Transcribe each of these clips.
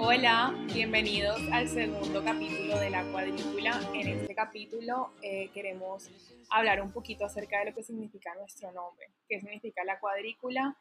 Hola, bienvenidos al segundo capítulo de la cuadrícula. En este capítulo eh, queremos hablar un poquito acerca de lo que significa nuestro nombre, qué significa la cuadrícula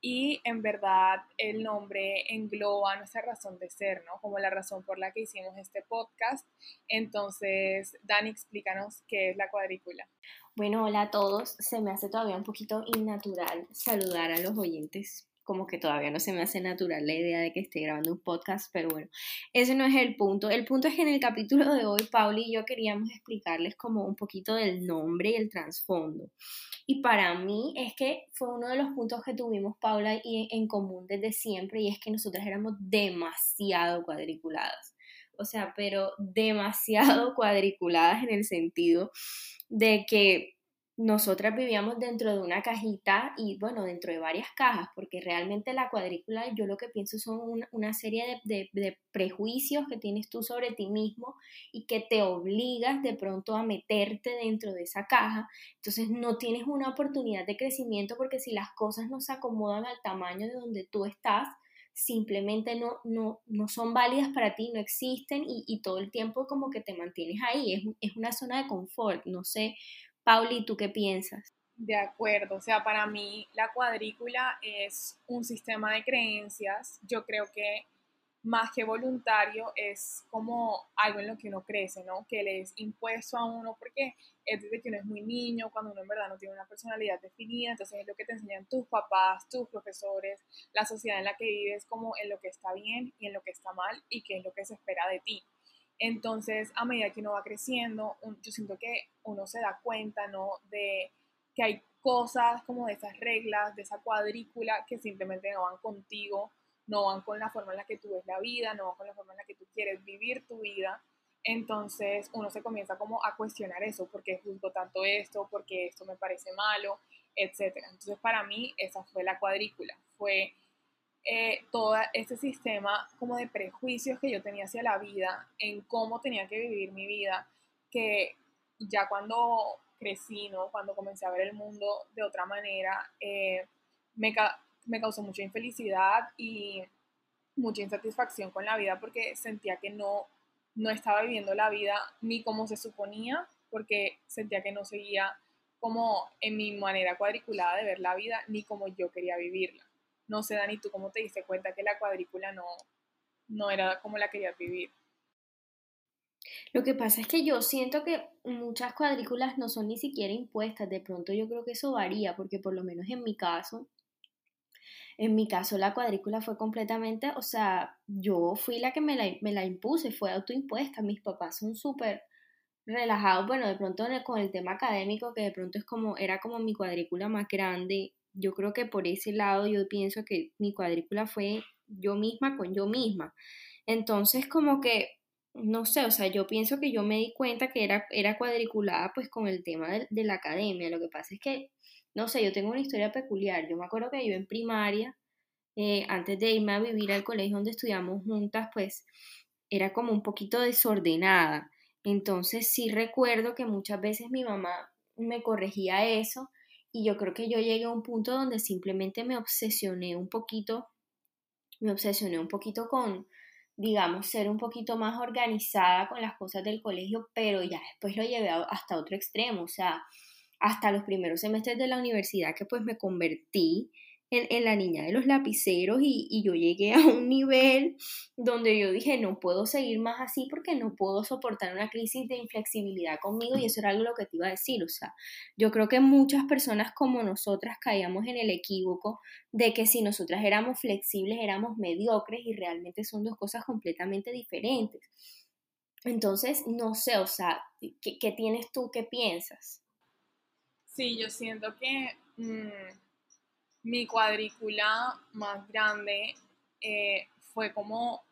y en verdad el nombre engloba nuestra razón de ser, ¿no? Como la razón por la que hicimos este podcast. Entonces, Dani, explícanos qué es la cuadrícula. Bueno, hola a todos. Se me hace todavía un poquito innatural saludar a los oyentes como que todavía no se me hace natural la idea de que esté grabando un podcast, pero bueno, ese no es el punto. El punto es que en el capítulo de hoy, Pauli y yo queríamos explicarles como un poquito del nombre y el trasfondo. Y para mí es que fue uno de los puntos que tuvimos Paula y en común desde siempre, y es que nosotras éramos demasiado cuadriculadas. O sea, pero demasiado cuadriculadas en el sentido de que nosotras vivíamos dentro de una cajita y bueno, dentro de varias cajas, porque realmente la cuadrícula yo lo que pienso son una, serie de, prejuicios que tienes tú sobre ti mismo y que te obligas de pronto a meterte dentro de esa caja. Entonces no tienes una oportunidad de crecimiento porque si las cosas no se acomodan al tamaño de donde tú estás, simplemente no, no, no son válidas para ti, no existen y, todo el tiempo como que te mantienes ahí, es, es una zona de confort, no sé Pauli, ¿tú qué piensas? De acuerdo, o sea, para mí la cuadrícula es un sistema de creencias, yo creo que más que voluntario es como algo en lo que uno crece, ¿no? Que le es impuesto a uno porque es desde que uno es muy niño, cuando uno en verdad no tiene una personalidad definida, entonces es lo que te enseñan tus papás, tus profesores, la sociedad en la que vives, como en lo que está bien y en lo que está mal y qué es lo que se espera de ti. Entonces, a medida que uno va creciendo, yo siento que uno se da cuenta, ¿no? De que hay cosas como de esas reglas, de esa cuadrícula que simplemente no van contigo, no van con la forma en la que tú ves la vida, no van con la forma en la que tú quieres vivir tu vida. Entonces uno se comienza como a cuestionar eso, ¿por qué juzgo tanto esto? ¿Por qué esto me parece malo? Etcétera. Entonces para mí esa fue la cuadrícula, fue eh, todo ese sistema como de prejuicios que yo tenía hacia la vida, en cómo tenía que vivir mi vida, que ya cuando crecí, ¿no? cuando comencé a ver el mundo de otra manera, eh, me, me causó mucha infelicidad y mucha insatisfacción con la vida porque sentía que no, no estaba viviendo la vida ni como se suponía, porque sentía que no seguía como en mi manera cuadriculada de ver la vida, ni como yo quería vivirla. No sé, Dani, ¿tú cómo te diste cuenta que la cuadrícula no, no era como la querías vivir? Lo que pasa es que yo siento que muchas cuadrículas no son ni siquiera impuestas. De pronto yo creo que eso varía, porque por lo menos en mi caso, en mi caso la cuadrícula fue completamente, o sea, yo fui la que me la, me la impuse, fue autoimpuesta. Mis papás son súper relajados, bueno, de pronto con el tema académico, que de pronto es como, era como mi cuadrícula más grande, yo creo que por ese lado yo pienso que mi cuadrícula fue yo misma con yo misma. Entonces como que, no sé, o sea, yo pienso que yo me di cuenta que era, era cuadriculada pues con el tema de, la academia. Lo que pasa es que, no sé, yo tengo una historia peculiar. Yo me acuerdo que yo en primaria, eh, antes de irme a vivir al colegio donde estudiamos juntas, pues era como un poquito desordenada. Entonces sí recuerdo que muchas veces mi mamá me corregía eso y yo creo que yo llegué a un punto donde simplemente me obsesioné un poquito, me obsesioné un poquito con, digamos, ser un poquito más organizada con las cosas del colegio, pero ya después lo llevé hasta otro extremo, o sea, hasta los primeros semestres de la universidad que pues me convertí en, la niña de los lapiceros y, yo llegué a un nivel donde yo dije, no puedo seguir más así porque no puedo soportar una crisis de inflexibilidad conmigo y eso era algo que te iba a decir, o sea, yo creo que muchas personas como nosotras caíamos en el equívoco de que si nosotras éramos flexibles éramos mediocres y realmente son dos cosas completamente diferentes. Entonces, no sé, o sea, ¿qué, tienes tú? ¿Qué piensas? Sí, yo siento que... Mm, mi cuadrícula más grande eh, fue como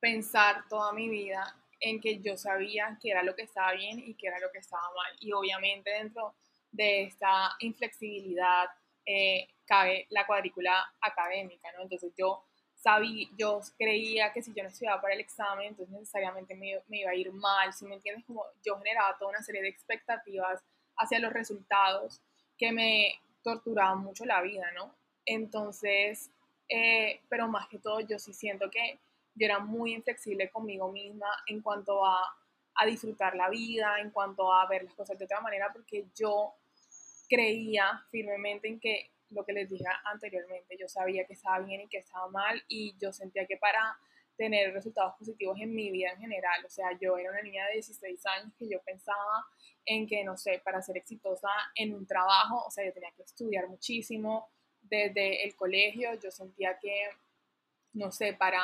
pensar toda mi vida en que yo sabía que era lo que estaba bien y que era lo que estaba mal. Y obviamente dentro de esta inflexibilidad eh, cabe la cuadrícula académica, ¿no? Entonces yo sabía, yo creía que si yo no estudiaba para el examen, entonces necesariamente me, me iba a ir mal, si me entiendes? Como yo generaba toda una serie de expectativas hacia los resultados que me torturaba mucho la vida, ¿no? Entonces, eh, pero más que todo, yo sí siento que yo era muy inflexible conmigo misma en cuanto a, a disfrutar la vida, en cuanto a ver las cosas de otra manera, porque yo creía firmemente en que lo que les dije anteriormente, yo sabía que estaba bien y que estaba mal y yo sentía que para tener resultados positivos en mi vida en general, o sea, yo era una niña de 16 años que yo pensaba en que, no sé, para ser exitosa en un trabajo, o sea, yo tenía que estudiar muchísimo desde el colegio, yo sentía que, no sé, para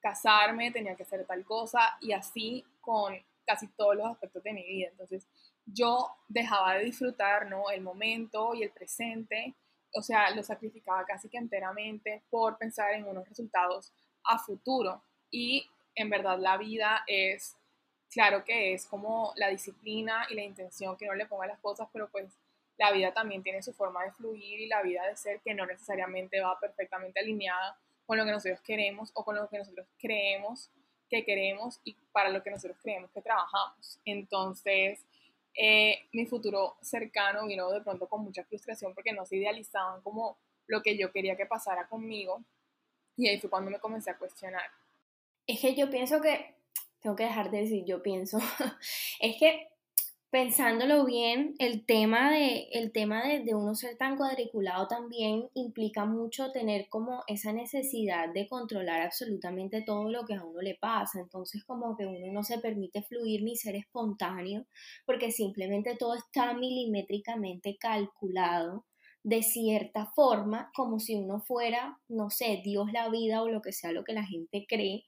casarme tenía que hacer tal cosa y así con casi todos los aspectos de mi vida. Entonces, yo dejaba de disfrutar, ¿no? El momento y el presente, o sea, lo sacrificaba casi que enteramente por pensar en unos resultados a futuro. Y en verdad la vida es, claro que es como la disciplina y la intención que no le ponga las cosas, pero pues la vida también tiene su forma de fluir y la vida de ser que no necesariamente va perfectamente alineada con lo que nosotros queremos o con lo que nosotros creemos que queremos y para lo que nosotros creemos que trabajamos. Entonces, eh, mi futuro cercano vino de pronto con mucha frustración porque no se idealizaban como lo que yo quería que pasara conmigo y ahí fue cuando me comencé a cuestionar. Es que yo pienso que, tengo que dejar de decir yo pienso, es que pensándolo bien, el tema, de, el tema de, de, uno ser tan cuadriculado también implica mucho tener como esa necesidad de controlar absolutamente todo lo que a uno le pasa. Entonces como que uno no se permite fluir ni ser espontáneo porque simplemente todo está milimétricamente calculado de cierta forma, como si uno fuera, no sé, Dios la vida o lo que sea lo que la gente cree.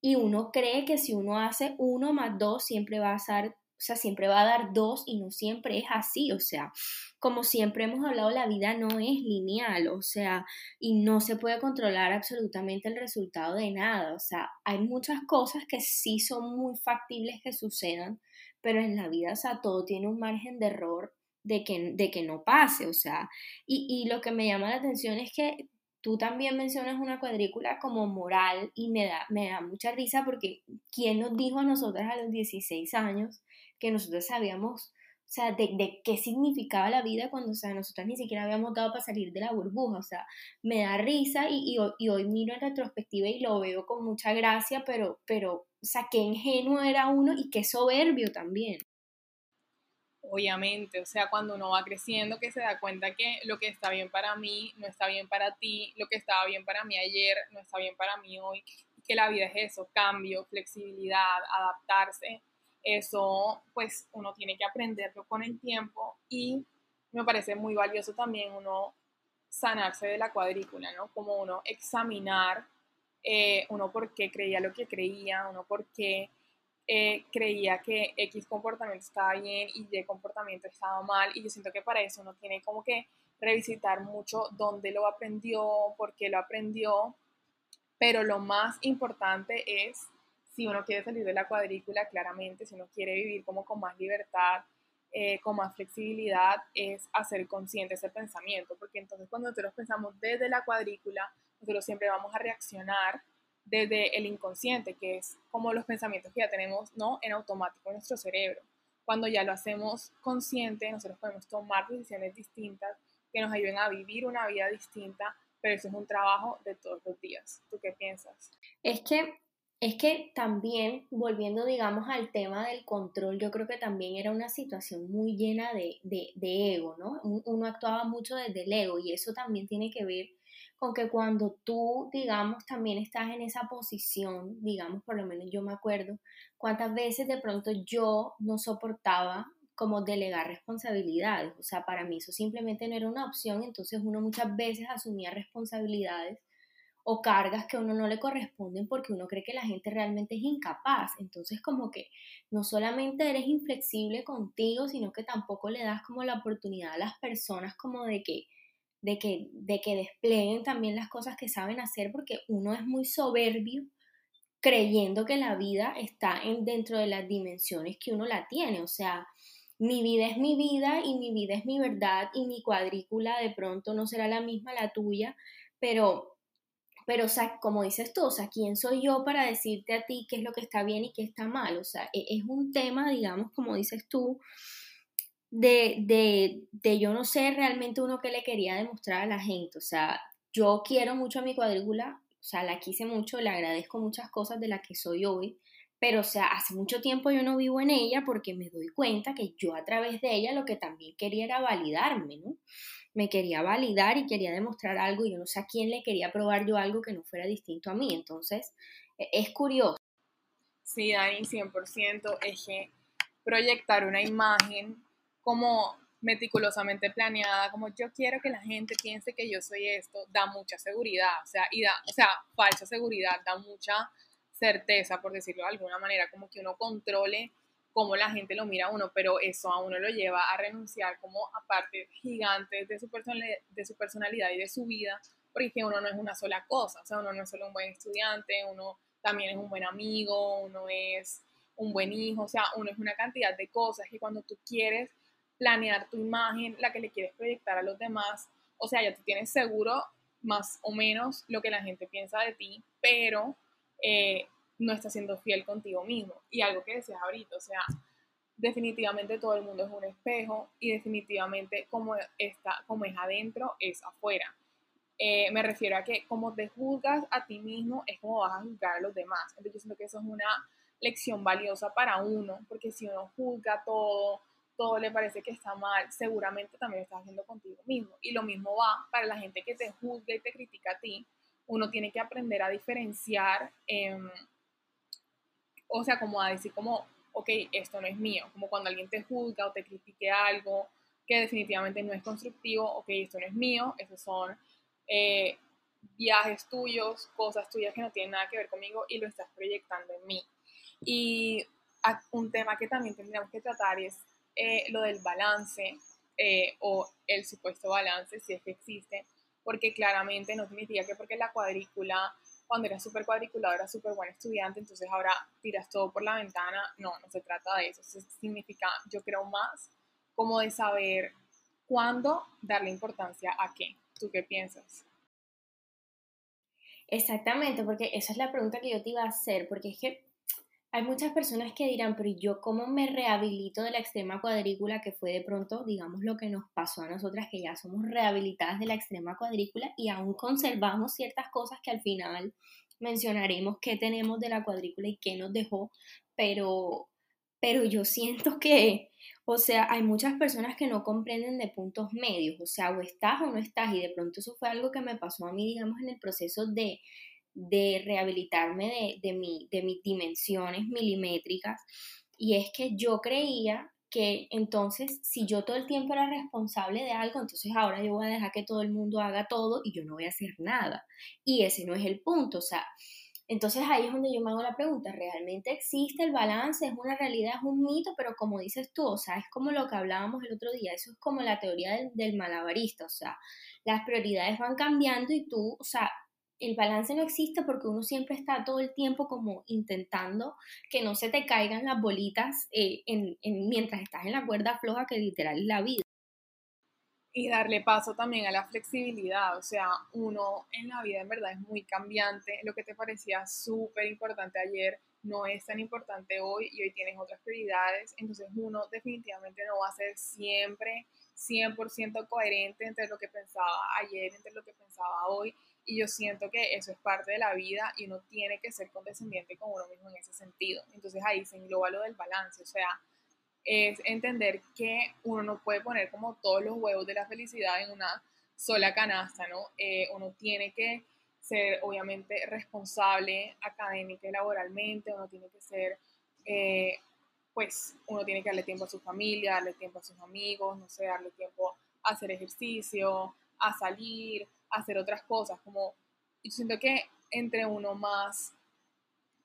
Y uno cree que si uno hace uno más dos, siempre va a ser, o sea, siempre va a dar dos y no siempre es así. O sea, como siempre hemos hablado, la vida no es lineal, o sea, y no se puede controlar absolutamente el resultado de nada. O sea, hay muchas cosas que sí son muy factibles que sucedan, pero en la vida, o sea, todo tiene un margen de error de que, de que no pase, o sea, y, y lo que me llama la atención es que tú también mencionas una cuadrícula como moral y me da, me da mucha risa porque ¿quién nos dijo a nosotras a los 16 años que nosotros sabíamos, o sea, de, de, qué significaba la vida cuando, o sea, nosotras ni siquiera habíamos dado para salir de la burbuja, o sea, me da risa y, y, y hoy miro en retrospectiva y lo veo con mucha gracia, pero, pero, o sea, qué ingenuo era uno y qué soberbio también obviamente, o sea, cuando uno va creciendo que se da cuenta que lo que está bien para mí no está bien para ti, lo que estaba bien para mí ayer no está bien para mí hoy, que la vida es eso, cambio, flexibilidad, adaptarse, eso pues uno tiene que aprenderlo con el tiempo y me parece muy valioso también uno sanarse de la cuadrícula, ¿no? Como uno examinar eh, uno por qué creía lo que creía, uno por qué eh, creía que X comportamiento estaba bien y Y comportamiento estaba mal y yo siento que para eso uno tiene como que revisitar mucho dónde lo aprendió, por qué lo aprendió, pero lo más importante es si uno quiere salir de la cuadrícula, claramente, si uno quiere vivir como con más libertad, eh, con más flexibilidad, es hacer consciente ese pensamiento, porque entonces cuando nosotros pensamos desde la cuadrícula, nosotros siempre vamos a reaccionar desde el inconsciente, que es como los pensamientos que ya tenemos ¿no? en automático en nuestro cerebro. Cuando ya lo hacemos consciente, nosotros podemos tomar decisiones distintas que nos ayuden a vivir una vida distinta, pero eso es un trabajo de todos los días. ¿Tú qué piensas? Es que es que también, volviendo, digamos, al tema del control, yo creo que también era una situación muy llena de, de, de ego, ¿no? Uno actuaba mucho desde el ego y eso también tiene que ver con que cuando tú, digamos, también estás en esa posición, digamos, por lo menos yo me acuerdo, cuántas veces de pronto yo no soportaba como delegar responsabilidades, o sea, para mí eso simplemente no era una opción, entonces uno muchas veces asumía responsabilidades o cargas que a uno no le corresponden porque uno cree que la gente realmente es incapaz. Entonces como que no solamente eres inflexible contigo, sino que tampoco le das como la oportunidad a las personas como de que de que, de que desplieguen también las cosas que saben hacer, porque uno es muy soberbio creyendo que la vida está en, dentro de las dimensiones que uno la tiene. O sea, mi vida es mi vida y mi vida es mi verdad y mi cuadrícula de pronto no será la misma la tuya, pero, pero o sea, como dices tú, o sea, ¿quién soy yo para decirte a ti qué es lo que está bien y qué está mal? O sea, e, es un tema, digamos, como dices tú, de, de, de yo no sé realmente uno que le quería demostrar a la gente. O sea, yo quiero mucho a mi cuadrícula, o sea, la quise mucho, le agradezco muchas cosas de las que soy hoy, pero o sea, hace mucho tiempo yo no vivo en ella porque me doy cuenta que yo a través de ella lo que también quería era validarme, ¿no? Me quería validar y quería demostrar algo y yo no sé a quién le quería probar yo algo que no fuera distinto a mí, entonces e, es curioso. Sí, Dani, 100%, es que proyectar una imagen como meticulosamente planeada, como yo quiero que la gente piense que yo soy esto, da mucha seguridad, o sea, y da, o sea, falsa seguridad, da mucha certeza, por decirlo de alguna manera, como que uno controle cómo la gente lo mira a uno, pero eso a uno lo lleva a renunciar como a partes gigantes de su, de su personalidad y de su vida, porque uno no es una sola cosa, o sea, uno no es solo un buen estudiante, uno también es un buen amigo, uno es un buen hijo, o sea, uno es una cantidad de cosas que cuando tú quieres planear tu imagen, la que le quieres proyectar a los demás. O sea, ya tú tienes seguro más o menos lo que la gente piensa de ti, pero eh, no estás siendo fiel contigo mismo. Y algo que decías ahorita, o sea, definitivamente todo el mundo es un espejo y definitivamente como, está, como es adentro, es afuera. Eh, me refiero a que como te juzgas a ti mismo, es como vas a juzgar a los demás. Entonces yo siento que eso es una lección valiosa para uno, porque si uno juzga todo, todo le parece que está mal, seguramente también lo estás haciendo contigo mismo. Y lo mismo va para la gente que te juzga y te critica a ti. Uno tiene que aprender a diferenciar, em, o sea, como a decir como, ok, esto no es mío. Como cuando alguien te juzga o te critique algo que definitivamente no es constructivo, ok, esto no es mío, esos son eh, viajes tuyos, cosas tuyas que no tienen nada que ver conmigo y lo estás proyectando en mí. Y un tema que también tendríamos que tratar es eh, lo del balance eh, o el supuesto balance, si es que existe, porque claramente no significa que porque la cuadrícula, cuando era súper cuadriculado, era súper buen estudiante, entonces ahora tiras todo por la ventana. No, no se trata de eso. Eso significa, yo creo más, como de saber cuándo darle importancia a qué. ¿Tú qué piensas? Exactamente, porque esa es la pregunta que yo te iba a hacer, porque es que hay muchas personas que dirán, pero yo cómo me rehabilito de la extrema cuadrícula que fue de pronto, digamos, lo que nos pasó a nosotras, que ya somos rehabilitadas de la extrema cuadrícula y aún conservamos ciertas cosas que al final mencionaremos qué tenemos de la cuadrícula y qué nos dejó, pero, pero yo siento que, o sea, hay muchas personas que no comprenden de puntos medios, o sea, o estás o no estás, y de pronto eso fue algo que me pasó a mí, digamos, en el proceso de de rehabilitarme de, mi, de mis dimensiones milimétricas. Y es que yo creía que entonces si yo todo el tiempo era responsable de algo, entonces ahora yo voy a dejar que todo el mundo haga todo y yo no voy a hacer nada. Y ese no es el punto, o sea, entonces ahí es donde yo me hago la pregunta, ¿realmente existe el balance? ¿Es una realidad? ¿Es un mito? Pero como dices tú, o sea, es como lo que hablábamos el otro día, eso es como la teoría del, del malabarista, o sea, las prioridades van cambiando y tú, o sea, el balance no existe porque uno siempre está todo el tiempo como intentando que no se te caigan las bolitas eh, en, mientras estás en la cuerda floja que literal es la vida. Y darle paso también a la flexibilidad, o sea, uno en la vida en verdad es muy cambiante, lo que te parecía súper importante ayer no es tan importante hoy y hoy tienes otras prioridades, entonces uno definitivamente no va a ser siempre 100% coherente entre lo que pensaba ayer, entre lo que pensaba hoy y yo siento que eso es parte de la vida y uno tiene que ser condescendiente con uno mismo en ese sentido. Entonces ahí se engloba lo del balance, o sea, es entender que uno no puede poner como todos los huevos de la felicidad en una sola canasta, ¿no? Eh, uno tiene que ser obviamente responsable académica y laboralmente, uno tiene que ser, eh, pues, uno tiene que darle tiempo a su familia, darle tiempo a sus amigos, no sé, darle tiempo a hacer ejercicio, a salir, hacer otras cosas, como yo siento que entre uno más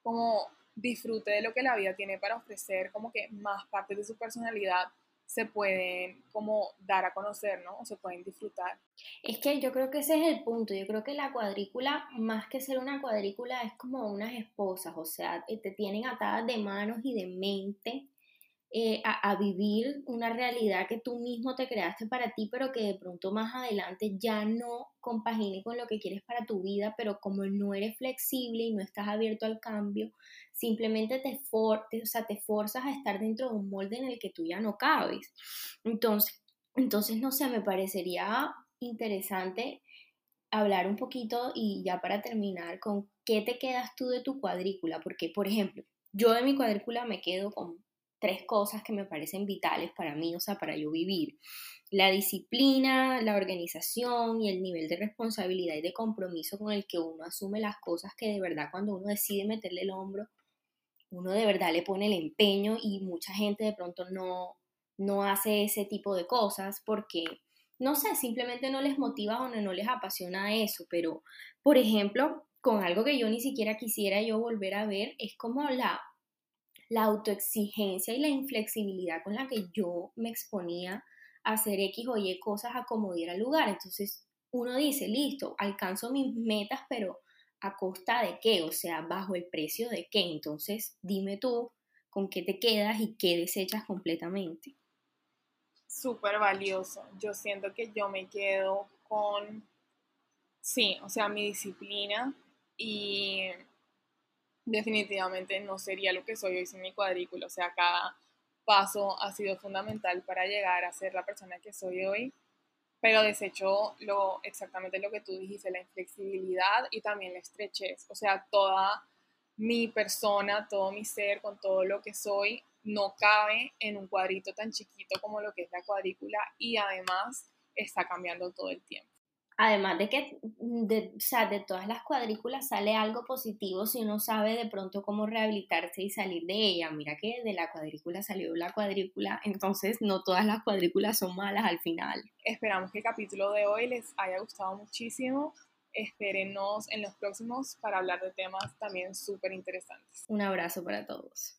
como disfrute de lo que la vida tiene para ofrecer, como que más partes de su personalidad se pueden como dar a conocer, ¿no? O se pueden disfrutar. Es que yo creo que ese es el punto. Yo creo que la cuadrícula, más que ser una cuadrícula, es como unas esposas, o sea, te tienen atadas de manos y de mente eh, a, vivir una realidad que tú mismo te creaste para ti, pero que de pronto más adelante ya no compagine con lo que quieres para tu vida, pero como no eres flexible y no estás abierto al cambio, simplemente te, for o sea, te forzas a estar dentro de un molde en el que tú ya no cabes. Entonces, entonces no sé, me parecería interesante hablar un poquito y ya para terminar con qué te quedas tú de tu cuadrícula, porque por ejemplo, yo de mi cuadrícula me quedo con tres cosas que me parecen vitales para mí, o sea, para yo vivir. La disciplina, la organización y el nivel de responsabilidad y de compromiso con el que uno asume las cosas que de verdad cuando uno decide meterle el hombro, uno de verdad le pone el empeño y mucha gente de pronto no, no hace ese tipo de cosas porque, no sé, simplemente no les motiva o no, no les apasiona eso, pero, por ejemplo, con algo que yo ni siquiera quisiera yo volver a ver, es como la la autoexigencia y la inflexibilidad con la que yo me exponía a hacer X o Y cosas a como diera lugar. Entonces uno dice, listo, alcanzo mis metas, pero ¿a costa de qué? O sea, bajo el precio de qué. Entonces dime tú con qué te quedas y qué desechas completamente. Súper valioso. Yo siento que yo me quedo con, sí, o sea, mi disciplina y definitivamente no sería lo que soy hoy sin mi cuadrícula. O sea, cada paso ha sido fundamental para llegar a ser la persona que soy hoy. Pero desecho lo, exactamente lo que tú dijiste, la inflexibilidad y también la estrechez. O sea, toda mi persona, todo mi ser, con todo lo que soy, no cabe en un cuadrito tan chiquito como lo que es la cuadrícula y además está cambiando todo el tiempo. Además de que mm, de, o sea, de todas las cuadrículas sale algo positivo si uno sabe de pronto cómo rehabilitarse y salir de ella. Mira que de la cuadrícula salió la cuadrícula, entonces no todas las cuadrículas son malas al final. Esperamos que el capítulo de hoy les haya gustado muchísimo. Espérenos en los próximos para hablar de temas también súper interesantes. Un abrazo para todos.